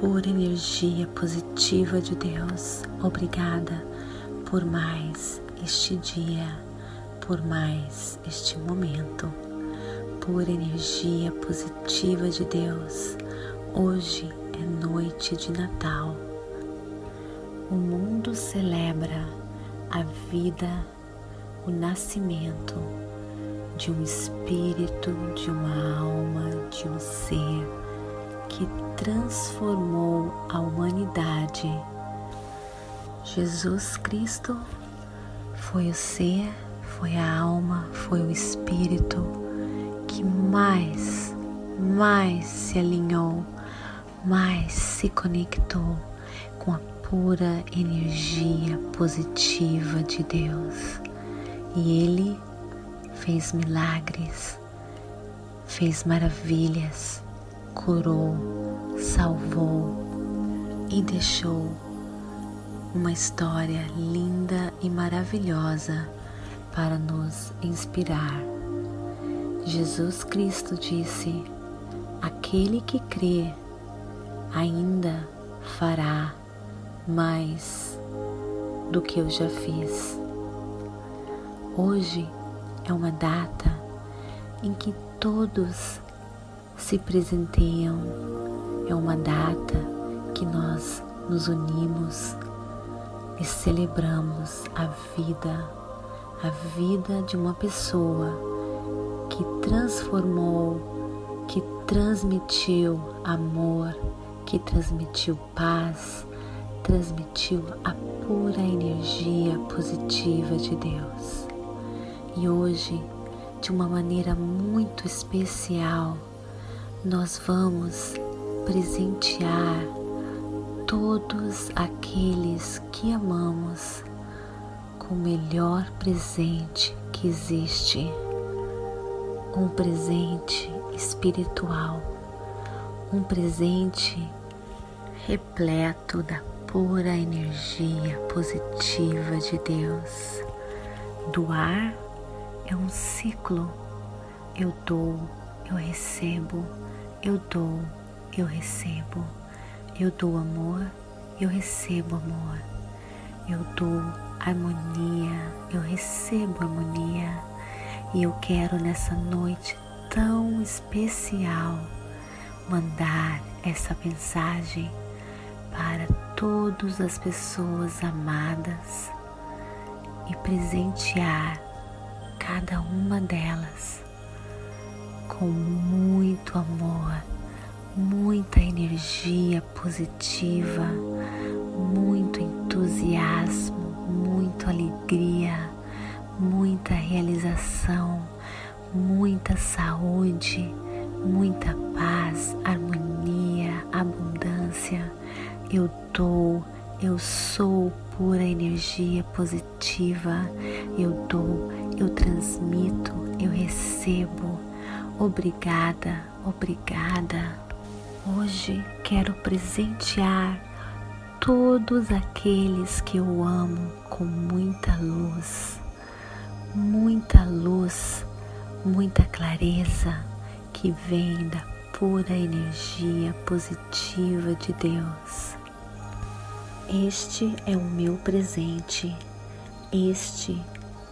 Pura energia positiva de Deus, obrigada por mais este dia, por mais este momento. Pura energia positiva de Deus, hoje é noite de Natal. O mundo celebra a vida, o nascimento de um espírito, de uma alma, de um ser que transformou a humanidade. Jesus Cristo foi o ser, foi a alma, foi o espírito que mais, mais se alinhou, mais se conectou com a pura energia positiva de Deus. E ele fez milagres, fez maravilhas curou, salvou e deixou uma história linda e maravilhosa para nos inspirar. Jesus Cristo disse: Aquele que crê ainda fará mais do que eu já fiz. Hoje é uma data em que todos se presenteiam. É uma data que nós nos unimos e celebramos a vida, a vida de uma pessoa que transformou, que transmitiu amor, que transmitiu paz, transmitiu a pura energia positiva de Deus. E hoje, de uma maneira muito especial, nós vamos presentear todos aqueles que amamos com o melhor presente que existe, um presente espiritual, um presente repleto da pura energia positiva de Deus. Doar é um ciclo. Eu dou, eu recebo eu dou, eu recebo. Eu dou amor, eu recebo amor. Eu dou harmonia, eu recebo harmonia. E eu quero nessa noite tão especial mandar essa mensagem para todas as pessoas amadas e presentear cada uma delas com muito amor, muita energia positiva, muito entusiasmo, muita alegria, muita realização, muita saúde, muita paz, harmonia, abundância. Eu dou, eu sou pura energia positiva. Eu dou, eu transmito, eu recebo Obrigada, obrigada. Hoje quero presentear todos aqueles que eu amo com muita luz, muita luz, muita clareza que vem da pura energia positiva de Deus. Este é o meu presente Este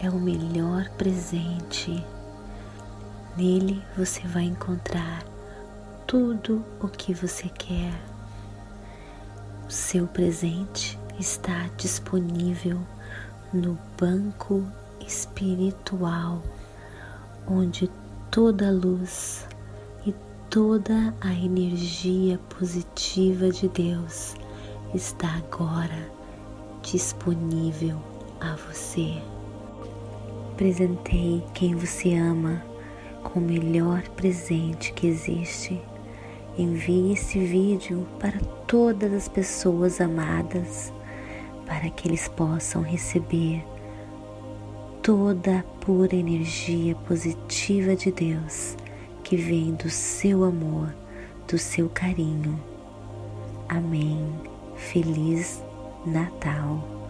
é o melhor presente. Nele você vai encontrar tudo o que você quer. O seu presente está disponível no banco espiritual, onde toda a luz e toda a energia positiva de Deus está agora disponível a você. Presentei quem você ama com o melhor presente que existe. Envie esse vídeo para todas as pessoas amadas, para que eles possam receber toda a pura energia positiva de Deus que vem do seu amor, do seu carinho. Amém. Feliz Natal.